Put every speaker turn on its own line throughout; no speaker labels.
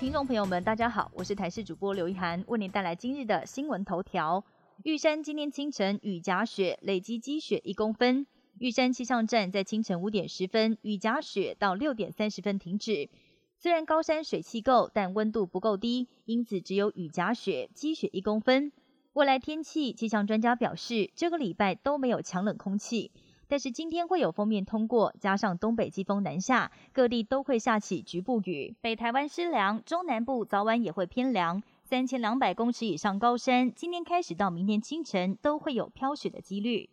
听众朋友们，大家好，我是台视主播刘一涵，为您带来今日的新闻头条。玉山今天清晨雨夹雪，累积积雪一公分。玉山气象站在清晨五点十分雨夹雪到六点三十分停止。虽然高山水汽够，但温度不够低，因此只有雨夹雪，积雪一公分。未来天气气象专家表示，这个礼拜都没有强冷空气。但是今天会有封面通过，加上东北季风南下，各地都会下起局部雨。北台湾湿凉，中南部早晚也会偏凉。三千两百公尺以上高山，今天开始到明天清晨都会有飘雪的几率。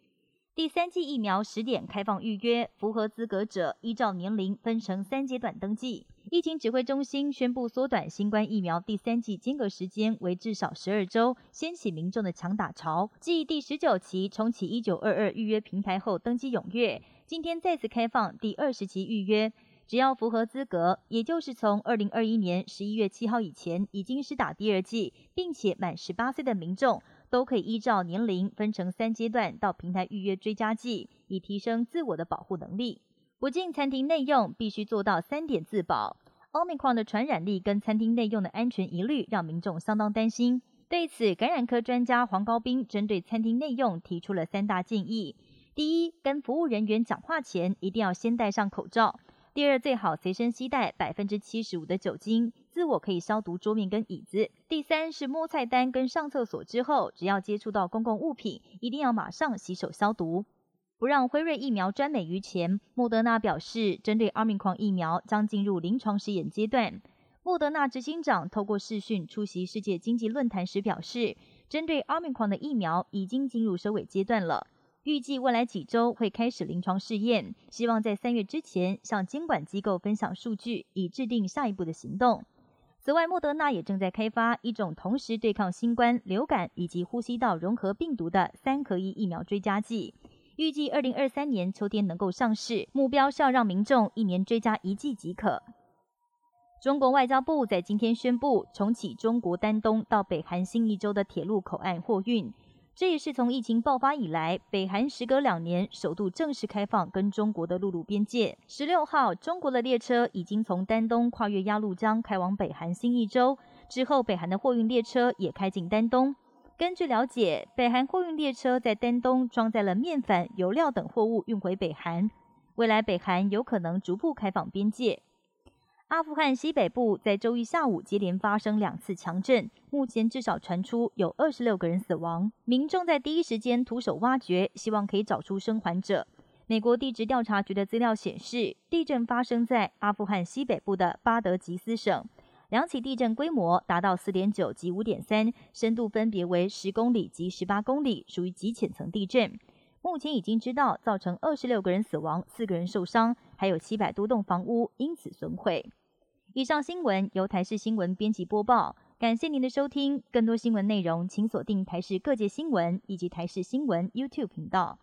第三季疫苗十点开放预约，符合资格者依照年龄分成三阶段登记。疫情指挥中心宣布缩短新冠疫苗第三季间隔时间为至少十二周，掀起民众的抢打潮。继第十九期重启一九二二预约平台后，登机踊跃，今天再次开放第二十期预约。只要符合资格，也就是从二零二一年十一月七号以前已经是打第二剂，并且满十八岁的民众，都可以依照年龄分成三阶段到平台预约追加剂，以提升自我的保护能力。不进餐厅内用，必须做到三点自保。奥密克戎的传染力跟餐厅内用的安全疑虑，让民众相当担心。对此，感染科专家黄高斌针对餐厅内用提出了三大建议：第一，跟服务人员讲话前一定要先戴上口罩；第二，最好随身携带百分之七十五的酒精，自我可以消毒桌面跟椅子；第三是摸菜单跟上厕所之后，只要接触到公共物品，一定要马上洗手消毒。不让辉瑞疫苗专美于前，莫德纳表示，针对阿米狂疫苗将进入临床试验阶段。莫德纳执行长透过视讯出席世界经济论坛时表示，针对阿米狂的疫苗已经进入收尾阶段了，预计未来几周会开始临床试验，希望在三月之前向监管机构分享数据，以制定下一步的行动。此外，莫德纳也正在开发一种同时对抗新冠、流感以及呼吸道融合病毒的三合一疫苗追加剂。预计二零二三年秋天能够上市，目标是要让民众一年追加一剂即可。中国外交部在今天宣布重启中国丹东到北韩新义州的铁路口岸货运，这也是从疫情爆发以来，北韩时隔两年首度正式开放跟中国的陆路边界。十六号，中国的列车已经从丹东跨越鸭绿江开往北韩新义州，之后北韩的货运列车也开进丹东。根据了解，北韩货运列车在丹东装载了面粉、油料等货物运回北韩。未来北韩有可能逐步开放边界。阿富汗西北部在周一下午接连发生两次强震，目前至少传出有二十六个人死亡。民众在第一时间徒手挖掘，希望可以找出生还者。美国地质调查局的资料显示，地震发生在阿富汗西北部的巴德吉斯省。两起地震规模达到四点九及五点三，深度分别为十公里及十八公里，属于极浅层地震。目前已经知道造成二十六个人死亡，四个人受伤，还有七百多栋房屋因此损毁。以上新闻由台视新闻编辑播报，感谢您的收听。更多新闻内容，请锁定台视各界新闻以及台视新闻 YouTube 频道。